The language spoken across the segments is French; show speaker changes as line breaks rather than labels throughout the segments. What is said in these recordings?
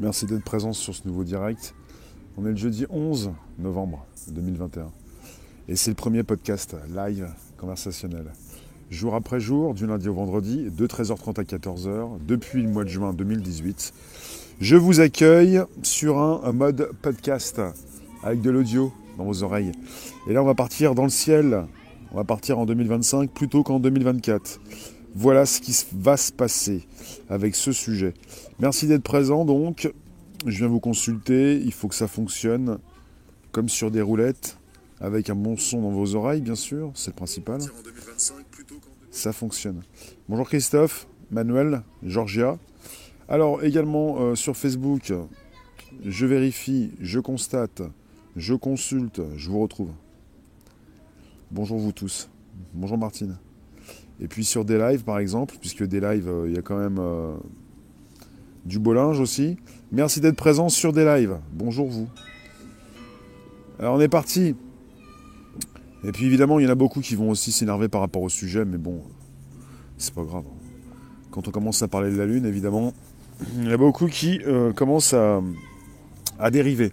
Merci d'être présent sur ce nouveau direct. On est le jeudi 11 novembre 2021 et c'est le premier podcast live conversationnel. Jour après jour, du lundi au vendredi, de 13h30 à 14h, depuis le mois de juin 2018. Je vous accueille sur un, mode podcast avec de l'audio dans vos oreilles. Et là, on va partir dans le ciel. On va partir en 2025 plutôt qu'en 2024. Voilà ce qui va se passer avec ce sujet. Merci d'être présent donc. Je viens vous consulter. Il faut que ça fonctionne comme sur des roulettes, avec un bon son dans vos oreilles, bien sûr. C'est le principal. Ça fonctionne. Bonjour Christophe, Manuel, Georgia. Alors également euh, sur Facebook, je vérifie, je constate, je consulte, je vous retrouve. Bonjour vous tous. Bonjour Martine. Et puis sur des lives, par exemple, puisque des lives, euh, il y a quand même euh, du beau linge aussi. Merci d'être présent sur des lives. Bonjour vous. Alors on est parti. Et puis évidemment, il y en a beaucoup qui vont aussi s'énerver par rapport au sujet, mais bon, c'est pas grave. Quand on commence à parler de la Lune, évidemment, il y en a beaucoup qui euh, commencent à dériver.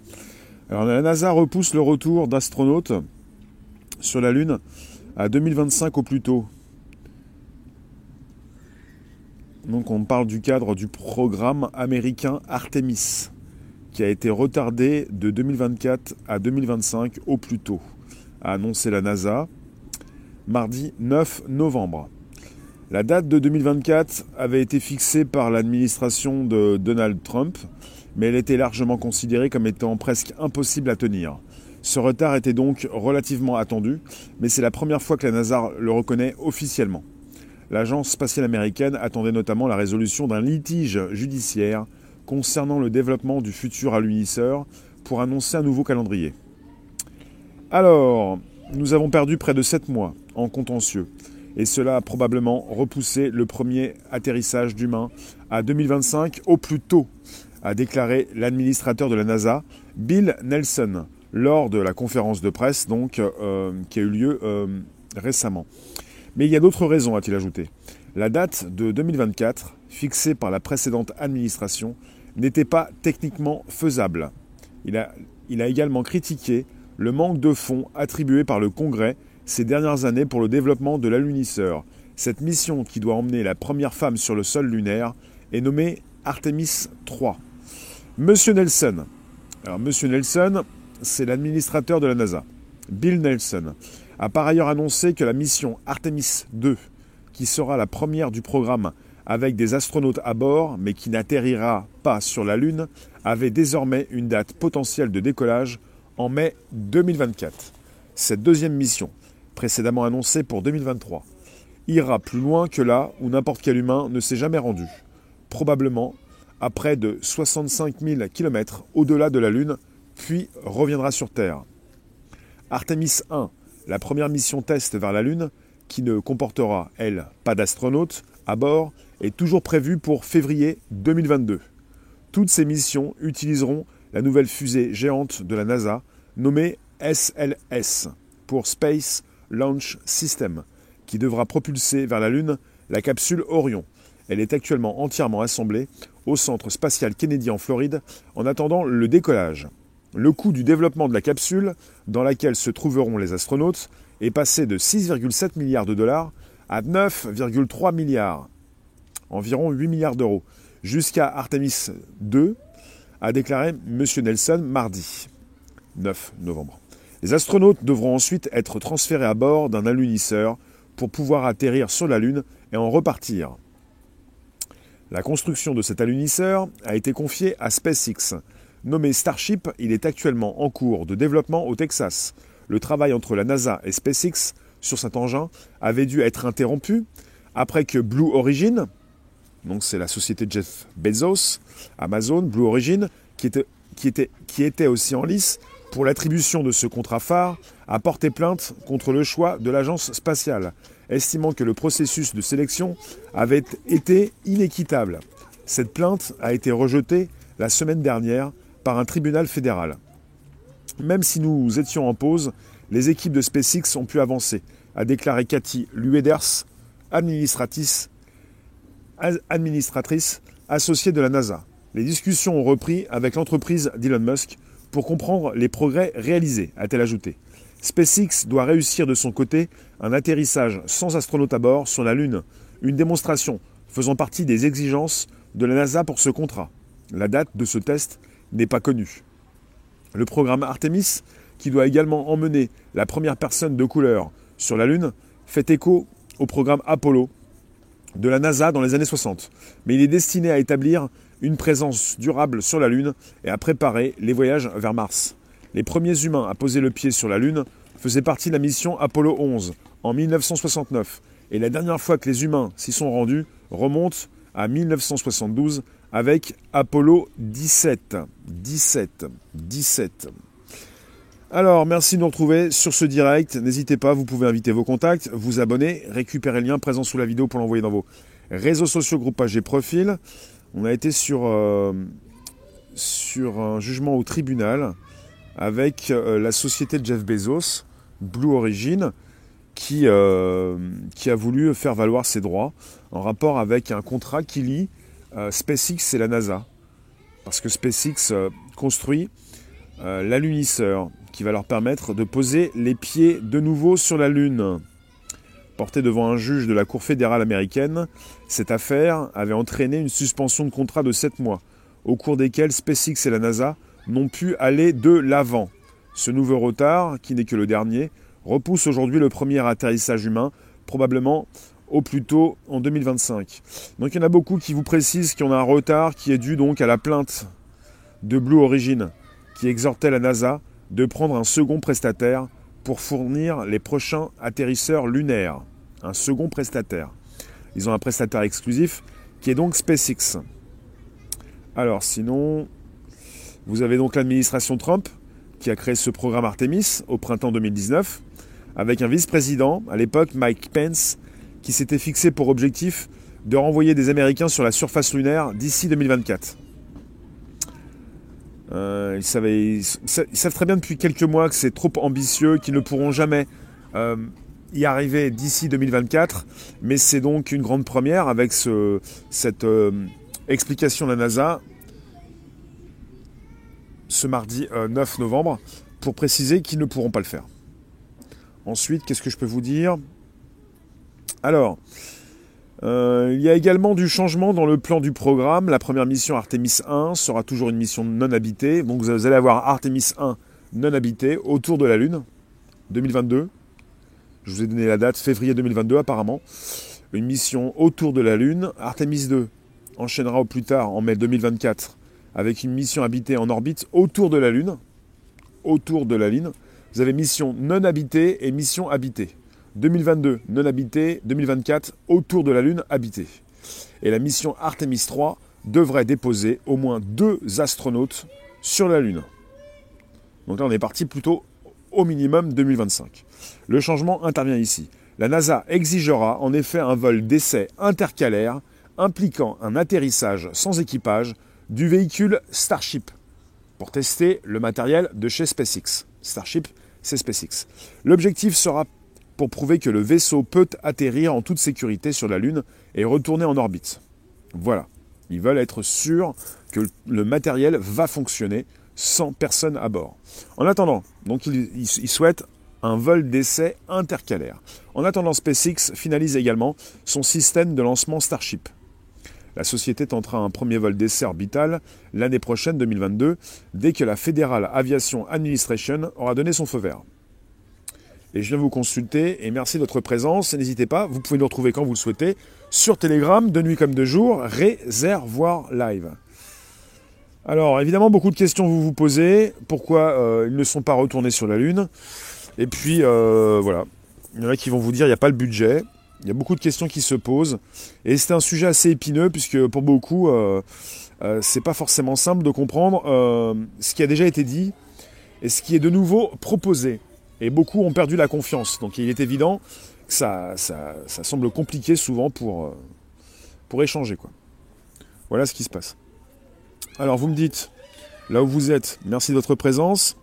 Alors la NASA repousse le retour d'astronautes sur la Lune à 2025 au plus tôt. Donc on parle du cadre du programme américain Artemis, qui a été retardé de 2024 à 2025 au plus tôt, a annoncé la NASA mardi 9 novembre. La date de 2024 avait été fixée par l'administration de Donald Trump, mais elle était largement considérée comme étant presque impossible à tenir. Ce retard était donc relativement attendu, mais c'est la première fois que la NASA le reconnaît officiellement. L'agence spatiale américaine attendait notamment la résolution d'un litige judiciaire concernant le développement du futur alunisseur pour annoncer un nouveau calendrier. Alors, nous avons perdu près de 7 mois en contentieux, et cela a probablement repoussé le premier atterrissage d'humains à 2025 au plus tôt, a déclaré l'administrateur de la NASA, Bill Nelson, lors de la conférence de presse euh, qui a eu lieu euh, récemment. Mais il y a d'autres raisons, a-t-il ajouté. La date de 2024, fixée par la précédente administration, n'était pas techniquement faisable. Il a, également critiqué le manque de fonds attribués par le Congrès ces dernières années pour le développement de l'alunisseur. Cette mission qui doit emmener la première femme sur le sol lunaire est nommée Artemis 3. Monsieur Nelson. Alors Monsieur Nelson, c'est l'administrateur de la NASA. Bill Nelson a par ailleurs annoncé que la mission Artemis 2, qui sera la première du programme avec des astronautes à bord, mais qui n'atterrira pas sur la Lune, avait désormais une date potentielle de décollage en mai 2024. Cette deuxième mission, précédemment annoncée pour 2023, ira plus loin que là où n'importe quel humain ne s'est jamais rendu, probablement à près de 65 000 km au-delà de la Lune, puis reviendra sur Terre. Artemis 1 la première mission test vers la Lune, qui ne comportera, elle, pas d'astronautes à bord, est toujours prévue pour février 2022. Toutes ces missions utiliseront la nouvelle fusée géante de la NASA, nommée SLS, pour Space Launch System, qui devra propulser vers la Lune la capsule Orion. Elle est actuellement entièrement assemblée au centre spatial Kennedy en Floride en attendant le décollage. Le coût du développement de la capsule, dans laquelle se trouveront les astronautes, est passé de 6,7 milliards de dollars à 9,3 milliards, environ 8 milliards d'euros, jusqu'à Artemis 2, a déclaré M. Nelson mardi 9 novembre. Les astronautes devront ensuite être transférés à bord d'un alunisseur pour pouvoir atterrir sur la Lune et en repartir. La construction de cet alunisseur a été confiée à SpaceX, Nommé Starship, il est actuellement en cours de développement au Texas. Le travail entre la NASA et SpaceX sur cet engin avait dû être interrompu après que Blue Origin, donc c'est la société Jeff Bezos, Amazon, Blue Origin, qui était aussi en lice pour l'attribution de ce contrat phare, a porté plainte contre le choix de l'agence spatiale, estimant que le processus de sélection avait été inéquitable. Cette plainte a été rejetée la semaine dernière par un tribunal fédéral. Même si nous étions en pause, les équipes de SpaceX ont pu avancer, a déclaré Cathy Lueders, administratrice, associée de la NASA. Les discussions ont repris avec l'entreprise d'Elon Musk pour comprendre les progrès réalisés, a-t-elle ajouté. SpaceX doit réussir de son côté un atterrissage sans astronaute à bord sur la Lune, une démonstration faisant partie des exigences de la NASA pour ce contrat. La date de ce test n'est pas connue. Le programme Artemis, qui doit également emmener la première personne de couleur sur la Lune, fait écho au programme Apollo de la NASA dans les années 60. Mais il est destiné à établir une présence durable sur la Lune et à préparer les voyages vers Mars. Les premiers humains à poser le pied sur la Lune faisaient partie de la mission Apollo 11 en 1969. Et la dernière fois que les humains s'y sont rendus remonte à 1972 avec Apollo 17. 17. 17. Alors, merci de nous retrouver sur ce direct. N'hésitez pas, vous pouvez inviter vos contacts, vous abonner, récupérer le lien présent sous la vidéo pour l'envoyer dans vos réseaux sociaux, groupe et profil. On a été sur, euh, un jugement au tribunal avec euh, la société de Jeff Bezos, Blue Origin, qui, euh, qui a voulu faire valoir ses droits en rapport avec un contrat qui lie SpaceX et la NASA. Parce que SpaceX construit l'alunisseur qui va leur permettre de poser les pieds de nouveau sur la Lune. Porté devant un juge de la Cour fédérale américaine, cette affaire avait entraîné une suspension de contrat de 7 mois, au cours desquels SpaceX et la NASA n'ont pu aller de l'avant. Ce nouveau retard, qui n'est que le dernier, repousse aujourd'hui le premier atterrissage humain, probablement au plus tôt en 2025. Donc il y en a beaucoup qui vous précisent qu'il y en a un retard qui est dû donc à la plainte de Blue Origin, qui exhortait la NASA de prendre un second prestataire pour fournir les prochains atterrisseurs lunaires. Un second prestataire. Ils ont un prestataire exclusif qui est donc SpaceX. Alors sinon, vous avez donc l'administration Trump qui a créé ce programme Artemis au printemps 2019 avec un vice-président, à l'époque Mike Pence, qui s'était fixé pour objectif de renvoyer des Américains sur la surface lunaire d'ici 2024. Euh, ils, savent très bien depuis quelques mois que c'est trop ambitieux, qu'ils ne pourront jamais euh, y arriver d'ici 2024. Mais c'est donc une grande première avec cette euh, explication de la NASA ce mardi 9 novembre pour préciser qu'ils ne pourront pas le faire. Ensuite, qu'est-ce que je peux vous dire? Alors, euh, il y a également du changement dans le plan du programme. La première mission Artemis 1 sera toujours une mission non habitée. Donc vous allez avoir Artemis 1 non habitée autour de la Lune, 2022. Je vous ai donné la date, février 2022 apparemment. Une mission autour de la Lune. Artemis 2 enchaînera au plus tard en mai 2024 avec une mission habitée en orbite autour de la Lune. Autour de la Lune. Vous avez mission non habitée et mission habitée. 2022 non habité, 2024 autour de la Lune habitée. Et la mission Artemis 3 devrait déposer au moins deux astronautes sur la Lune. Donc là on est parti plutôt au minimum 2025. Le changement intervient ici. La NASA exigera en effet un vol d'essai intercalaire impliquant un atterrissage sans équipage du véhicule Starship pour tester le matériel de chez SpaceX. Starship, c'est SpaceX. L'objectif sera pour prouver que le vaisseau peut atterrir en toute sécurité sur la Lune et retourner en orbite. Voilà. Ils veulent être sûrs que le matériel va fonctionner sans personne à bord. En attendant, donc ils, souhaitent un vol d'essai intercalaire. En attendant, SpaceX finalise également son système de lancement Starship. La société tentera un premier vol d'essai orbital l'année prochaine, 2022, dès que la Federal Aviation Administration aura donné son feu vert et je viens vous consulter. Et merci de votre présence. N'hésitez pas, vous pouvez nous retrouver quand vous le souhaitez sur Telegram, de nuit comme de jour, réservoir live. Alors évidemment, beaucoup de questions vous vous posez. Pourquoi euh, ils ne sont pas retournés sur la Lune? Et puis euh, voilà, il y en a qui vont vous dire il n'y a pas le budget. Il y a beaucoup de questions qui se posent. Et c'est un sujet assez épineux puisque pour beaucoup, euh, euh c'est pas forcément simple de comprendre ce qui a déjà été dit et ce qui est de nouveau proposé. Et beaucoup ont perdu la confiance. Donc il est évident que ça, ça, semble compliqué souvent pour, euh, pour échanger. Quoi. Voilà ce qui se passe. Alors vous me dites, là où vous êtes, merci de votre présence.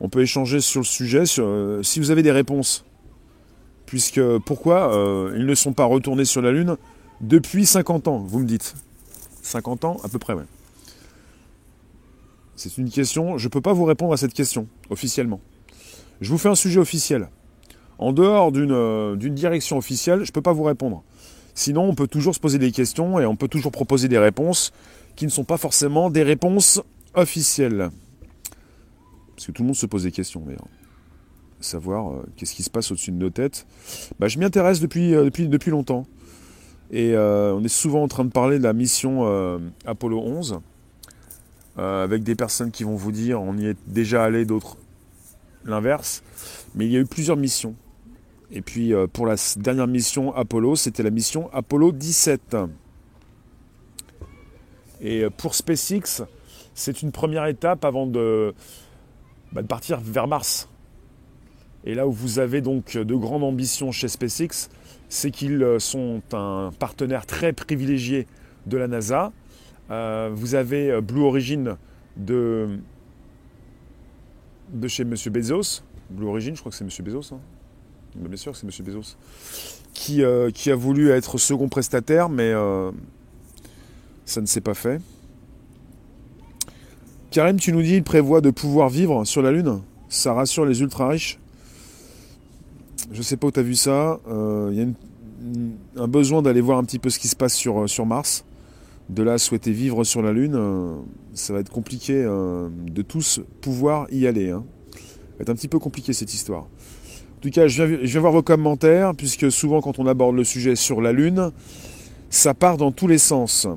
On peut échanger sur le sujet. Euh, si vous avez des réponses, puisque pourquoi euh, ils ne sont pas retournés sur la Lune depuis 50 ans, vous me dites. 50 ans À peu près, ouais. C'est une question, je ne peux pas vous répondre à cette question, officiellement. Je vous fais un sujet officiel. En dehors d'une direction officielle, je ne peux pas vous répondre. Sinon, on peut toujours se poser des questions et on peut toujours proposer des réponses qui ne sont pas forcément des réponses officielles. Parce que tout le monde se pose des questions d'ailleurs. Savoir euh, qu'est-ce qui se passe au-dessus de nos têtes. Bah, je m'y intéresse depuis, euh, depuis, longtemps. Et euh, on est souvent en train de parler de la mission Apollo 11. avec des personnes qui vont vous dire on y est déjà allé, d'autres l'inverse. Mais il y a eu plusieurs missions. Et puis pour la dernière mission Apollo, c'était la mission Apollo 17. Et pour SpaceX, c'est une première étape avant de, bah, de partir vers Mars. Et là où vous avez donc de grandes ambitions chez SpaceX, c'est qu'ils sont un partenaire très privilégié de la NASA. Euh, vous avez euh, Blue Origin de, de chez M. Bezos. Blue Origin, je crois que c'est M. Bezos. Hein. Bien sûr c'est M. Bezos. Qui, euh, qui, a voulu être second prestataire, mais ça ne s'est pas fait. Karim, tu nous dis, il prévoit de pouvoir vivre sur la Lune. Ça rassure les ultra riches. Je sais pas où tu as vu ça. Il euh, y a un besoin d'aller voir un petit peu ce qui se passe euh, sur Mars. De là, souhaiter vivre sur la Lune, euh, ça va être compliqué de tous pouvoir y aller. Hein. Ça va être un petit peu compliqué cette histoire. En tout cas, je viens, je viens voir vos commentaires, puisque souvent quand on aborde le sujet sur la Lune, ça part dans tous les sens.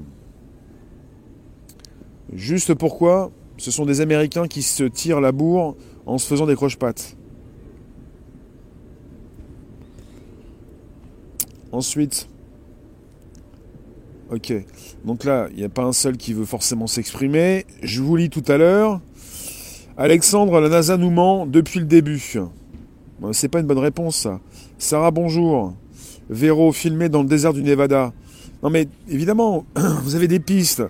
Juste pourquoi ce sont des Américains qui se tirent la bourre en se faisant des croche-pattes. Ensuite, ok, donc là, il n'y a pas un seul qui veut forcément s'exprimer. Je vous lis tout à l'heure. Alexandre, la NASA nous ment depuis le début. C'est pas une bonne réponse, ça. Sarah, bonjour. Véro, filmé dans le désert du Nevada. Non mais évidemment, vous avez des pistes.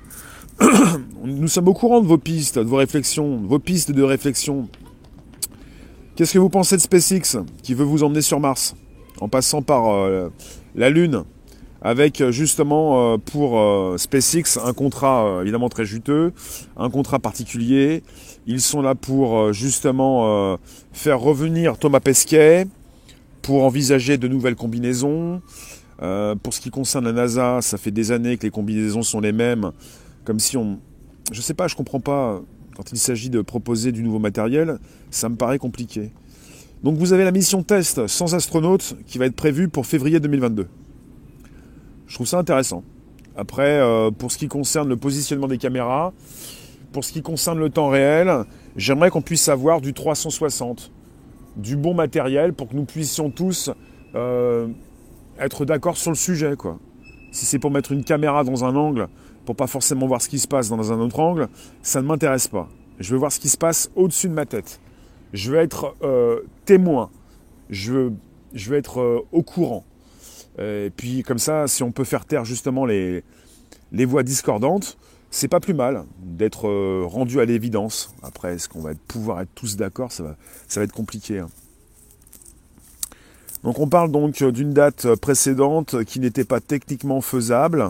nous sommes au courant de vos pistes, de vos réflexions, vos pistes de réflexion. Qu'est-ce que vous pensez de SpaceX qui veut vous emmener sur Mars en passant par euh, la Lune? Avec euh, justement euh, pour SpaceX un contrat évidemment très juteux, un contrat particulier. Ils sont là pour justement faire revenir Thomas Pesquet, pour envisager de nouvelles combinaisons. pour ce qui concerne la NASA, ça fait des années que les combinaisons sont les mêmes comme si on... Je sais pas, je comprends pas. Quand il s'agit de proposer du nouveau matériel, ça me paraît compliqué. Donc vous avez la mission test sans astronautes qui va être prévue pour février 2022. Je trouve ça intéressant. Après, euh, pour ce qui concerne le positionnement des caméras, pour ce qui concerne le temps réel, j'aimerais qu'on puisse avoir du 360, du bon matériel pour que nous puissions tous euh, être d'accord sur le sujet. Si c'est pour mettre une caméra dans un angle pour pas forcément voir ce qui se passe dans un autre angle, ça ne m'intéresse pas. Je veux voir ce qui se passe au-dessus de ma tête. Je veux être euh, témoin. Je veux, être au courant. Et puis comme ça, si on peut faire taire justement les, voix discordantes, c'est pas plus mal d'être euh, rendu à l'évidence. Après, est-ce qu'on va pouvoir être tous d'accord ça va, être compliqué. Hein. Donc on parle donc d'une date précédente qui n'était pas techniquement faisable.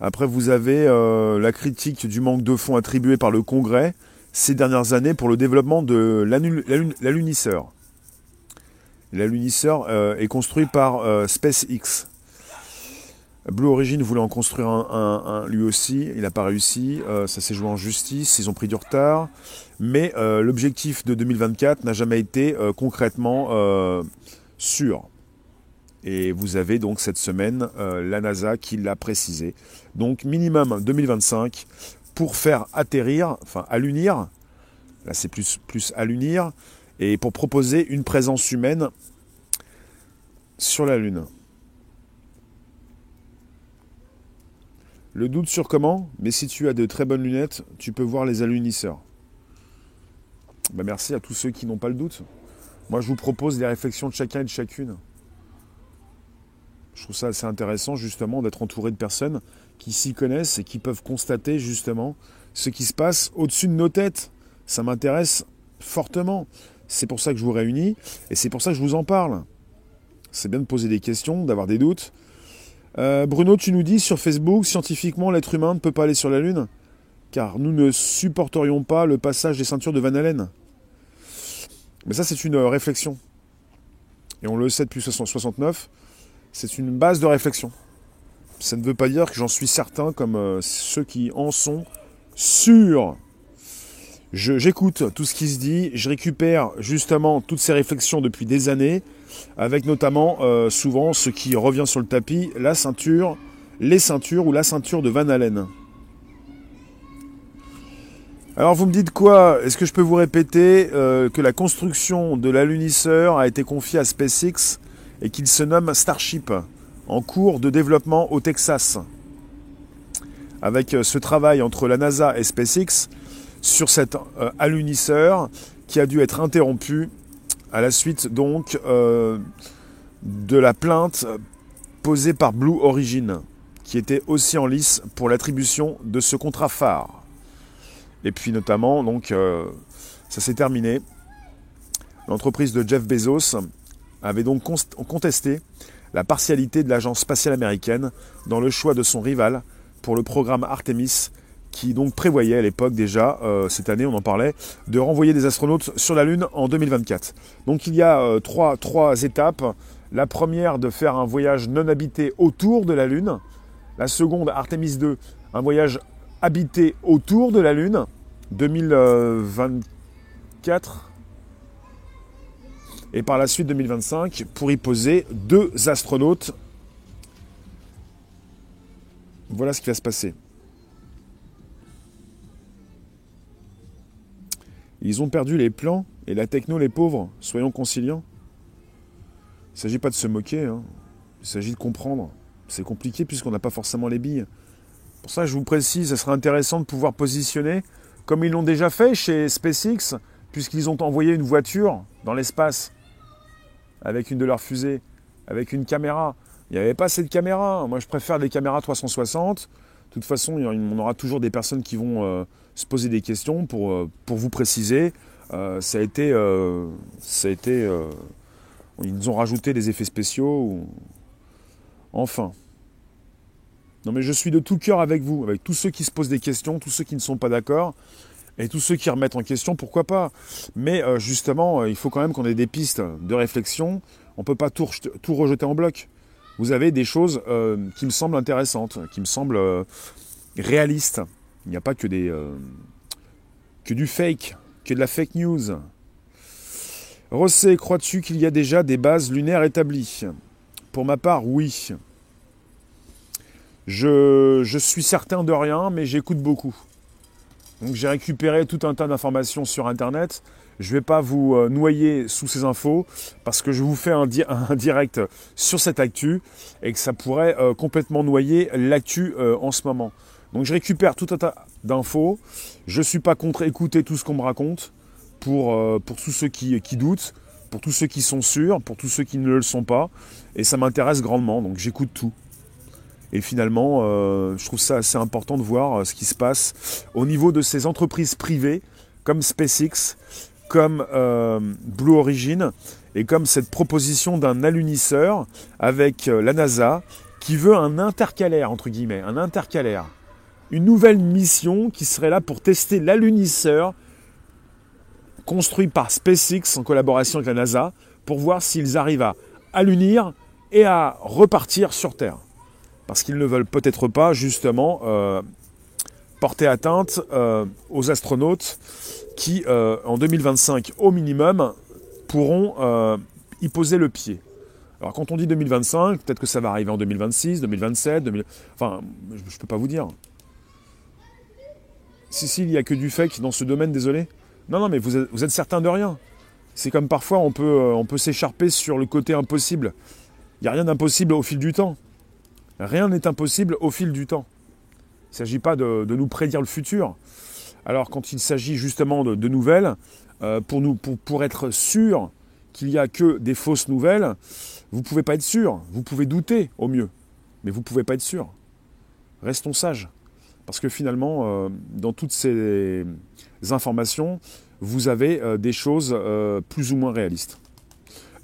Après, vous avez euh, la critique du manque de fonds attribués par le Congrès ces dernières années pour le développement de l'alunisseur. L'alunisseur euh, est construit par euh, SpaceX. Blue Origin voulait en construire un, lui aussi, il n'a pas réussi, ça s'est joué en justice, ils ont pris du retard, mais l'objectif de 2024 n'a jamais été concrètement sûr. Et vous avez donc cette semaine euh, la NASA qui l'a précisé. Donc minimum 2025 pour faire atterrir, enfin allunir, là c'est plus, plus allunir, et pour proposer une présence humaine sur la Lune. Le doute sur comment Mais si tu as de très bonnes lunettes, tu peux voir les alunisseurs. Ben merci à tous ceux qui n'ont pas le doute. Moi je vous propose les réflexions de chacun et de chacune. Je trouve ça assez intéressant justement d'être entouré de personnes qui s'y connaissent et qui peuvent constater justement ce qui se passe au-dessus de nos têtes. Ça m'intéresse fortement. C'est pour ça que je vous réunis et c'est pour ça que je vous en parle. C'est bien de poser des questions, d'avoir des doutes. Euh, Bruno, tu nous dis sur Facebook, scientifiquement, l'être humain ne peut pas aller sur la Lune, car nous ne supporterions pas le passage des ceintures de Van Allen. Mais ça, c'est une euh, réflexion. Et on le sait depuis 1969, c'est une base de réflexion. Ça ne veut pas dire que j'en suis certain comme euh, ceux qui en sont sûrs. J'écoute tout ce qui se dit, je récupère justement toutes ces réflexions depuis des années, avec notamment euh, souvent ce qui revient sur le tapis, la ceinture, les ceintures ou la ceinture de Van Allen. Alors vous me dites quoi? Est-ce que je peux vous répéter euh, que la construction de l'alunisseur a été confiée à SpaceX et qu'il se nomme Starship, en cours de développement au Texas? Avec euh, ce travail entre la NASA et SpaceX, sur cet euh, alunisseur qui a dû être interrompu à la suite donc euh, de la plainte posée par Blue Origin, qui était aussi en lice pour l'attribution de ce contrat phare. Et puis notamment, donc, euh, ça s'est terminé. L'entreprise de Jeff Bezos avait donc contesté la partialité de l'agence spatiale américaine dans le choix de son rival pour le programme Artemis qui donc prévoyait à l'époque déjà, euh, cette année on en parlait, de renvoyer des astronautes sur la Lune en 2024. Donc il y a euh, trois, trois étapes. La première de faire un voyage non habité autour de la Lune. La seconde, Artemis 2, un voyage habité autour de la Lune. 2024. Et par la suite 2025 pour y poser deux astronautes. Voilà ce qui va se passer. Ils ont perdu les plans et la techno, les pauvres. Soyons conciliants. Il ne s'agit pas de se moquer, hein. il s'agit de comprendre. C'est compliqué puisqu'on n'a pas forcément les billes. Pour ça, je vous précise, ce serait intéressant de pouvoir positionner, comme ils l'ont déjà fait chez SpaceX, puisqu'ils ont envoyé une voiture dans l'espace avec une de leurs fusées, avec une caméra. Il n'y avait pas cette caméra. Moi, je préfère des caméras 360. De toute façon, on aura toujours des personnes qui vont euh, se poser des questions pour, euh, vous préciser. Euh, ça a été. ils nous ont rajouté des effets spéciaux. Enfin. Non, mais je suis de tout cœur avec vous, avec tous ceux qui se posent des questions, tous ceux qui ne sont pas d'accord. Et tous ceux qui remettent en question, pourquoi pas Mais justement, il faut quand même qu'on ait des pistes de réflexion. On ne peut pas tout rejeter en bloc vous avez des choses euh, qui me semblent intéressantes, qui me semblent euh, réalistes. Il n'y a pas que, des, euh, que du fake, que de la fake news. Rosset, crois-tu qu'il y a déjà des bases lunaires établies? Pour ma part, oui. Je, je suis certain de rien, mais j'écoute beaucoup. Donc j'ai récupéré tout un tas d'informations sur Internet je ne vais pas vous euh, noyer sous ces infos parce que je vous fais un, direct sur cette actu et que ça pourrait euh, complètement noyer l'actu euh, en ce moment. Donc je récupère tout un tas d'infos. Je ne suis pas contre écouter tout ce qu'on me raconte pour, pour tous ceux qui, qui, doutent, pour tous ceux qui sont sûrs, pour tous ceux qui ne le sont pas. Et ça m'intéresse grandement, donc j'écoute tout. Et finalement, je trouve ça assez important de voir ce qui se passe au niveau de ces entreprises privées comme SpaceX comme euh, Blue Origin et comme cette proposition d'un alunisseur avec euh, la NASA qui veut un intercalaire, entre guillemets, un intercalaire. Une nouvelle mission qui serait là pour tester l'alunisseur construit par SpaceX en collaboration avec la NASA pour voir s'ils arrivent à alunir et à repartir sur Terre. Parce qu'ils ne veulent peut-être pas justement euh, porter atteinte aux astronautes qui, euh, en 2025 au minimum, pourront euh, y poser le pied. Alors quand on dit 2025, peut-être que ça va arriver en 2026, 2027, enfin, je ne peux pas vous dire. Si, si, il n'y a que du fake dans ce domaine, désolé. Non, non, mais vous êtes, vous êtes certain de rien. C'est comme parfois on peut, euh, on peut s'écharper sur le côté impossible. Il n'y a rien d'impossible au fil du temps. Rien n'est impossible au fil du temps. Il ne s'agit pas de, nous prédire le futur. Alors quand il s'agit justement de, nouvelles, euh, pour, être sûr qu'il n'y a que des fausses nouvelles, vous ne pouvez pas être sûr. Vous pouvez douter au mieux, mais vous ne pouvez pas être sûr. Restons sages. Parce que finalement, euh, dans toutes ces informations, vous avez euh, des choses plus ou moins réalistes.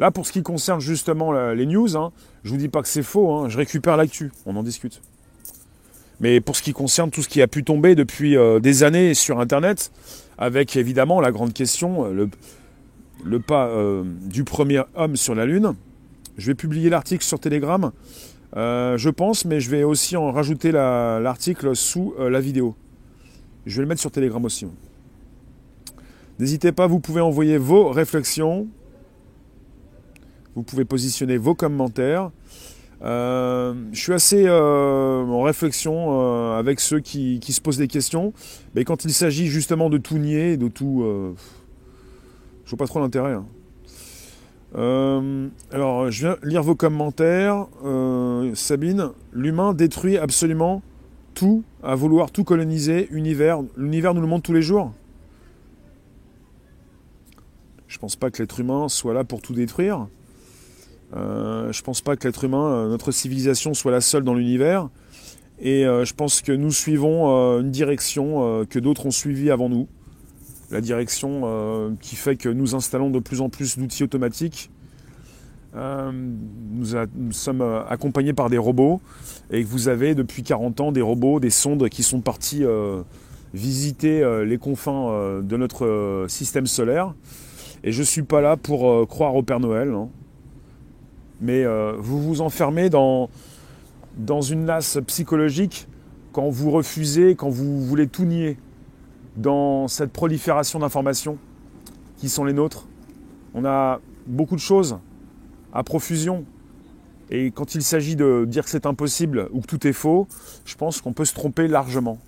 Là, pour ce qui concerne justement les news, hein, je vous dis pas que c'est faux, hein, je récupère l'actu, on en discute. Mais pour ce qui concerne tout ce qui a pu tomber depuis euh, des années sur Internet, avec évidemment la grande question, euh, le, pas euh, du premier homme sur la Lune, je vais publier l'article sur Telegram, je pense, mais je vais aussi en rajouter l'article sous la vidéo. Je vais le mettre sur Telegram aussi. N'hésitez pas, vous pouvez envoyer vos réflexions, vous pouvez positionner vos commentaires. Euh, je suis assez euh, en réflexion euh, avec ceux qui, se posent des questions, mais quand il s'agit justement de tout nier, de tout, je vois pas trop l'intérêt. Hein. alors, je viens lire vos commentaires. Sabine, l'humain détruit absolument tout, à vouloir tout coloniser, univers. L'univers nous le montre tous les jours. Je pense pas que l'être humain soit là pour tout détruire. Euh, je pense pas que l'être humain, euh, notre civilisation, soit la seule dans l'univers. Et euh, je pense que nous suivons une direction que d'autres ont suivie avant nous. La direction qui fait que nous installons de plus en plus d'outils automatiques. Nous, nous, sommes accompagnés par des robots et que vous avez depuis 40 ans des robots, des sondes qui sont partis visiter les confins de notre système solaire. Et je ne suis pas là pour croire au Père Noël. Hein mais euh, vous vous enfermez dans, dans une nasse psychologique quand vous refusez, quand vous voulez tout nier dans cette prolifération d'informations qui sont les nôtres. On a beaucoup de choses à profusion. Et quand il s'agit de dire que c'est impossible ou que tout est faux, je pense qu'on peut se tromper largement.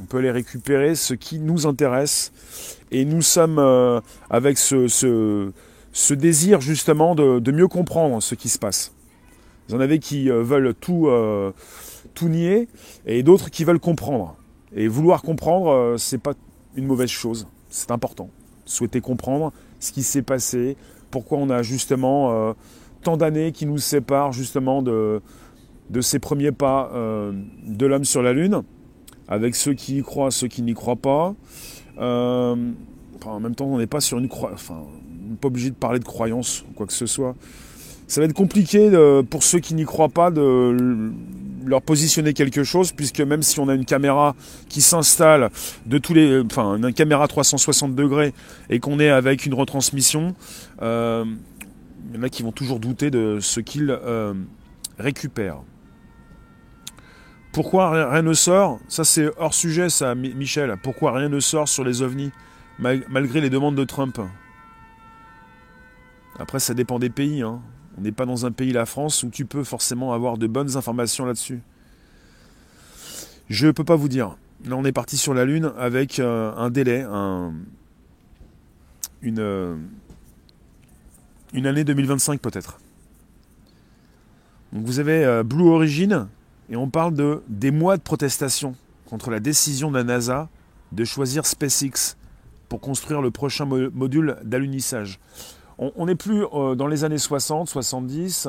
On peut aller récupérer ce qui nous intéresse. Et nous sommes euh, avec ce désir justement de, mieux comprendre ce qui se passe. Vous en avez qui euh, veulent tout, euh, tout nier et d'autres qui veulent comprendre. Et vouloir comprendre, euh, c'est pas une mauvaise chose, c'est important. Souhaiter comprendre ce qui s'est passé, pourquoi on a justement tant d'années qui nous séparent justement de, de ces premiers pas de l'homme sur la Lune, avec ceux qui y croient, ceux qui n'y croient pas. en même temps, on n'est pas sur une croix. Pas obligé de parler de croyance ou quoi que ce soit. Ça va être compliqué pour ceux qui n'y croient pas de leur positionner quelque chose, puisque même si on a une caméra qui s'installe de tous les, enfin une caméra 360 degrés et qu'on est avec une retransmission, euh, il y en a qui vont toujours douter de ce qu'ils euh, récupèrent. Pourquoi rien ne sort? Ça c'est hors sujet, ça, Michel. Pourquoi rien ne sort sur les ovnis malgré les demandes de Trump? Après, ça dépend des pays. Hein. On n'est pas dans un pays, la France, où tu peux forcément avoir de bonnes informations là-dessus. Je ne peux pas vous dire. Là, on est parti sur la Lune avec euh, un délai, un, une, euh, une année 2025 peut-être. Donc vous avez euh, Blue Origin, et on parle de des mois de protestation contre la décision de la NASA de choisir SpaceX pour construire le prochain module d'alunissage on n'est plus euh, dans les années 60, 70,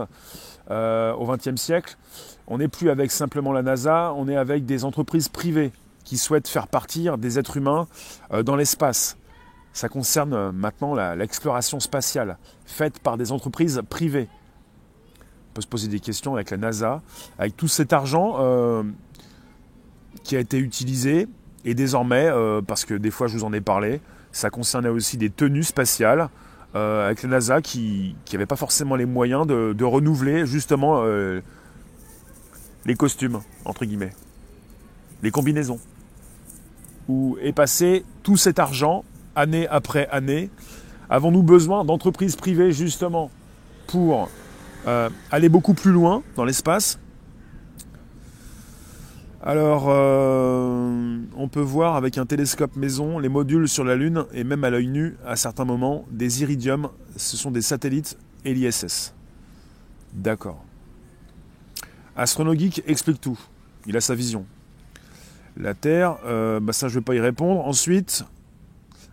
euh, au XXe siècle. On n'est plus avec simplement la NASA, on est avec des entreprises privées qui souhaitent faire partir des êtres humains euh, dans l'espace. Ça concerne maintenant l'exploration spatiale, faite par des entreprises privées. On peut se poser des questions avec la NASA, avec tout cet argent qui a été utilisé, et désormais, parce que des fois je vous en ai parlé, ça concernait aussi des tenues spatiales. Euh, avec la NASA qui n'avait pas forcément les moyens de, renouveler justement euh, les costumes, entre guillemets, les combinaisons. Où est passé tout cet argent, année après année. Avons-nous besoin d'entreprises privées justement pour euh, aller beaucoup plus loin dans l'espace? Alors, euh, on peut voir avec un télescope maison les modules sur la Lune et même à l'œil nu, à certains moments, des iridiums. Ce sont des satellites et l'ISS. D'accord. Astronogeek explique tout. Il a sa vision. La Terre, euh, bah ça je ne vais pas y répondre. Ensuite,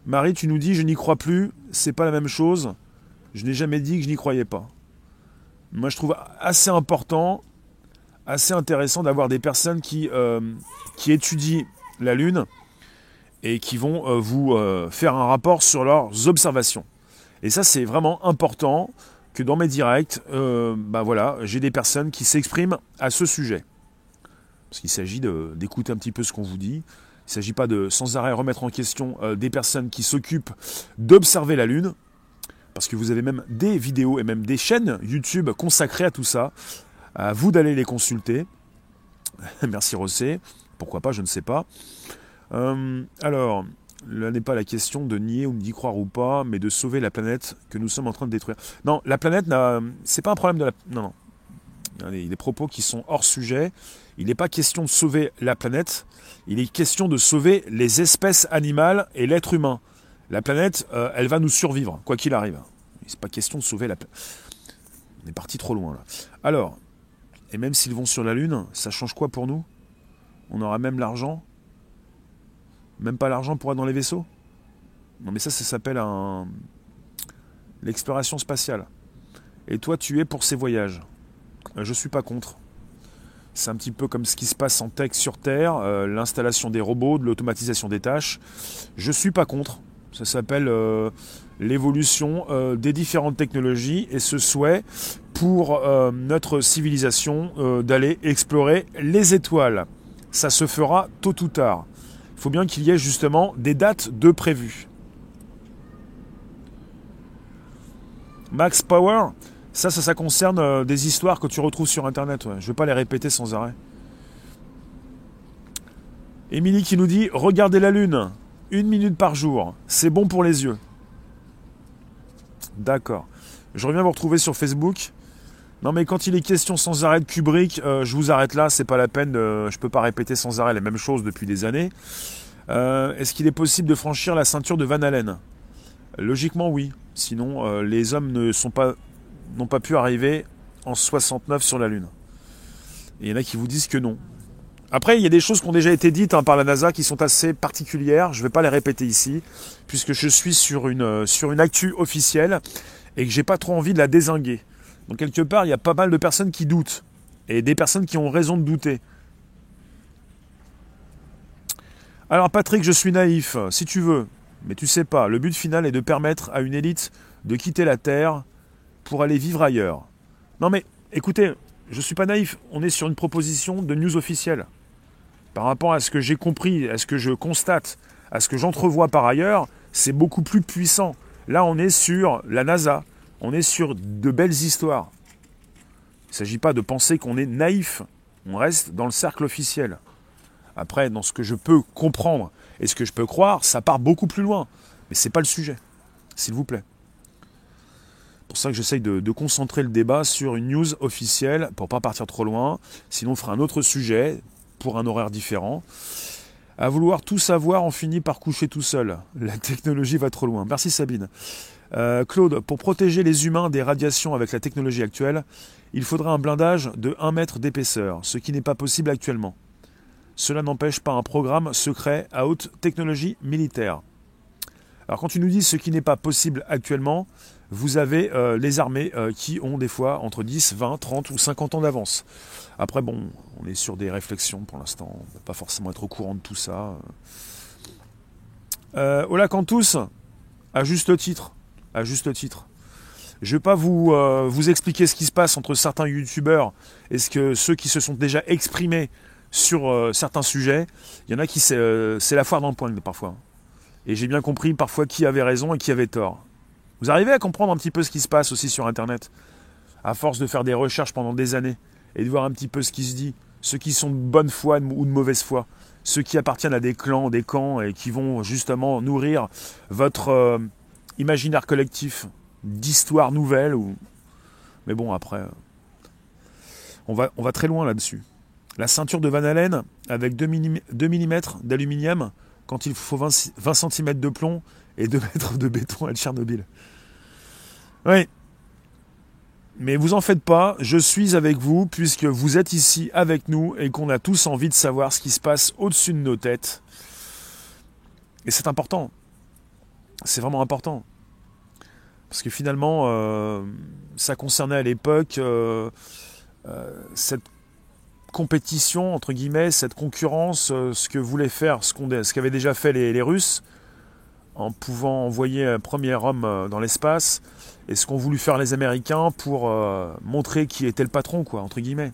Marie, tu nous dis je n'y crois plus, c'est pas la même chose. Je n'ai jamais dit que je n'y croyais pas. Moi je trouve assez important assez intéressant d'avoir des personnes qui, euh, qui étudient la Lune et qui vont euh, vous euh, faire un rapport sur leurs observations. Et ça, c'est vraiment important que dans mes directs, bah voilà, j'ai des personnes qui s'expriment à ce sujet. Parce qu'il s'agit d'écouter un petit peu ce qu'on vous dit. Il ne s'agit pas de sans arrêt remettre en question des personnes qui s'occupent d'observer la Lune. Parce que vous avez même des vidéos et même des chaînes YouTube consacrées à tout ça. À vous d'aller les consulter. Merci Rossé. Pourquoi pas, je ne sais pas. Euh, alors, là n'est pas la question de nier ou d'y croire ou pas, mais de sauver la planète que nous sommes en train de détruire. Non, la planète, c'est pas un problème de la. Non, non. Il y a des propos qui sont hors sujet. Il n'est pas question de sauver la planète. Il est question de sauver les espèces animales et l'être humain. La planète, euh, elle va nous survivre, quoi qu'il arrive. C'est pas question de sauver la planète. On est parti trop loin là. Alors, et même s'ils vont sur la Lune, ça change quoi pour nous? On aura même l'argent? Même pas l'argent pour être dans les vaisseaux? Non mais ça, ça s'appelle un... l'exploration spatiale. Et toi, tu es pour ces voyages. Euh, je suis pas contre. C'est un petit peu comme ce qui se passe en tech sur Terre, euh, l'installation des robots, de l'automatisation des tâches. Je suis pas contre. Ça s'appelle euh, l'évolution des différentes technologies et ce souhait pour notre civilisation d'aller explorer les étoiles. Ça se fera tôt ou tard il faut bien qu'il y ait justement des dates de prévues. Max Power, ça, ça, ça concerne euh, des histoires que tu retrouves sur Internet. Je ne vais pas les répéter sans arrêt. Émilie qui nous dit Regardez la Lune, une minute par jour, c'est bon pour les yeux. D'accord. Je reviens vous retrouver sur Facebook. Non mais quand il est question sans arrêt de Kubrick, euh, je vous arrête là, c'est pas la peine, de, je peux pas répéter sans arrêt les mêmes choses depuis des années. Euh, est-ce qu'il est possible de franchir la ceinture de Van Allen Logiquement oui, sinon euh, les hommes ne pas n'ont pas pu arriver en 69 sur la Lune. il y en a qui vous disent que non. Après, il y a des choses qui ont déjà été dites hein, par la NASA qui sont assez particulières. Je ne vais pas les répéter ici, puisque je suis sur une, sur une actu officielle et que j'ai pas trop envie de la désinguer. Donc quelque part, il y a pas mal de personnes qui doutent. Et des personnes qui ont raison de douter. Alors Patrick, je suis naïf, si tu veux. Mais tu sais pas, le but final est de permettre à une élite de quitter la Terre pour aller vivre ailleurs. Non mais, écoutez, je suis pas naïf, on est sur une proposition de news officielle. Par rapport à ce que j'ai compris, à ce que je constate, à ce que j'entrevois par ailleurs, c'est beaucoup plus puissant. Là, on est sur la NASA, on est sur de belles histoires. Il ne s'agit pas de penser qu'on est naïf. On reste dans le cercle officiel. Après, dans ce que je peux comprendre et ce que je peux croire, ça part beaucoup plus loin. Mais ce n'est pas le sujet. S'il vous plaît. C'est pour ça que j'essaye de, concentrer le débat sur une news officielle pour ne pas partir trop loin. Sinon, on fera un autre sujet pour un horaire différent. À vouloir tout savoir, on finit par coucher tout seul. La technologie va trop loin. Merci Sabine. Euh, Claude, pour protéger les humains des radiations avec la technologie actuelle, il faudra un blindage de 1 mètre d'épaisseur, ce qui n'est pas possible actuellement. Cela n'empêche pas un programme secret à haute technologie militaire. Alors quand tu nous dis ce qui n'est pas possible actuellement, vous avez euh, les armées euh, qui ont des fois entre 10, 20, 30 ou 50 ans d'avance. Après bon, on est sur des réflexions pour l'instant, on ne va pas forcément être au courant de tout ça. Euh, Ola Cantus, à juste titre, à juste titre. Je ne vais pas vous, euh, vous expliquer ce qui se passe entre certains youtubeurs et ce que ceux qui se sont déjà exprimés sur certains sujets. Il y en a qui c'est la foire dans le poing parfois. Et j'ai bien compris parfois qui avait raison et qui avait tort. Vous arrivez à comprendre un petit peu ce qui se passe aussi sur Internet? À force de faire des recherches pendant des années et de voir un petit peu ce qui se dit, ceux qui sont de bonne foi ou de mauvaise foi, ceux qui appartiennent à des clans, des camps et qui vont justement nourrir votre imaginaire collectif d'histoires nouvelles. Ou... Mais bon, après, euh, on va, on va très loin là-dessus. La ceinture de Van Allen avec 2 mm, d'aluminium quand il faut 20, cm de plomb et 2 mètres de béton à Tchernobyl. Oui. Mais vous en faites pas, je suis avec vous puisque vous êtes ici avec nous et qu'on a tous envie de savoir ce qui se passe au-dessus de nos têtes. Et c'est important. C'est vraiment important. Parce que finalement, euh, ça concernait à l'époque euh, euh, cette compétition, entre guillemets, cette concurrence, ce que voulaient faire, ce qu'avaient déjà fait les, Russes en pouvant envoyer un premier homme euh, dans l'espace et ce qu'ont voulu faire les Américains pour euh, montrer qui était le patron, quoi, entre guillemets.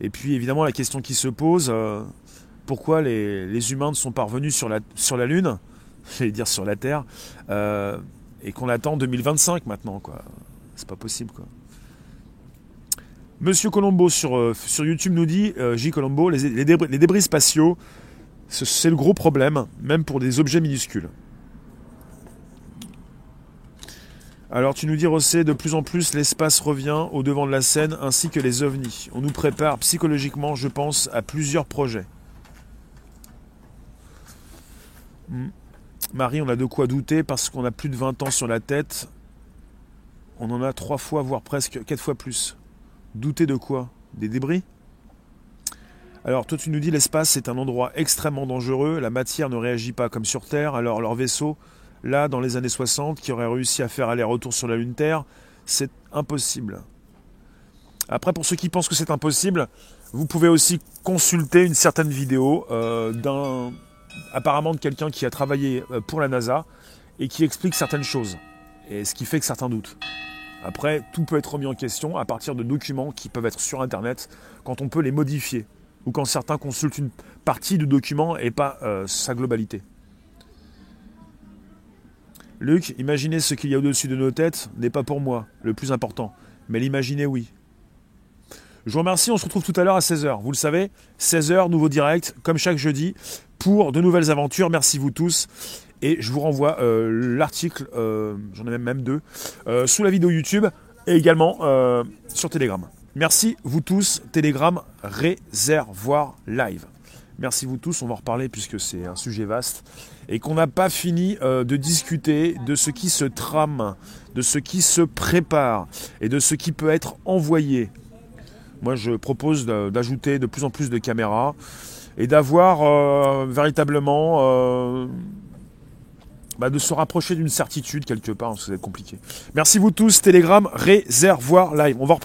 Et puis évidemment la question qui se pose, euh, pourquoi les, humains ne sont pas revenus sur la, Lune, j'allais dire sur la Terre, et qu'on attend 2025 maintenant, quoi. C'est pas possible. Monsieur Colombo sur YouTube nous dit, J. Colombo, les débris spatiaux c'est le gros problème, même pour des objets minuscules. Alors tu nous dis Rossé, de plus en plus l'espace revient au devant de la scène ainsi que les ovnis. On nous prépare psychologiquement, je pense, à plusieurs projets. Hmm. Marie, on a de quoi douter parce qu'on a plus de 20 ans sur la tête. On en a trois fois, voire presque quatre fois plus. Douter de quoi? Des débris? Alors toi tu nous dis l'espace est un endroit extrêmement dangereux, la matière ne réagit pas comme sur Terre, alors leur vaisseau, là dans les années 60, qui aurait réussi à faire aller-retour sur la Lune Terre, c'est impossible. Après pour ceux qui pensent que c'est impossible, vous pouvez aussi consulter une certaine vidéo euh, d'un apparemment de quelqu'un qui a travaillé euh, pour la NASA et qui explique certaines choses. Et ce qui fait que certains doutent. Après, tout peut être remis en question à partir de documents qui peuvent être sur Internet quand on peut les modifier ou quand certains consultent une partie du document et pas euh, sa globalité. Luc, imaginer ce qu'il y a au-dessus de nos têtes n'est pas pour moi le plus important, mais l'imaginer, oui. Je vous remercie, on se retrouve tout à l'heure à 16h. Vous le savez, 16h, nouveau direct, comme chaque jeudi, pour de nouvelles aventures. Merci vous tous. Et je vous renvoie euh, l'article, euh, j'en ai même, même deux, sous la vidéo YouTube et également sur Telegram. Merci vous tous, Telegram Réservoir Live. Merci vous tous, on va en reparler puisque c'est un sujet vaste et qu'on n'a pas fini euh, de discuter de ce qui se trame, de ce qui se prépare et de ce qui peut être envoyé. Moi je propose d'ajouter de plus en plus de caméras et d'avoir euh, véritablement euh, bah, de se rapprocher d'une certitude quelque part, ça va être compliqué. Merci vous tous, Telegram Réservoir Live, on va reparler.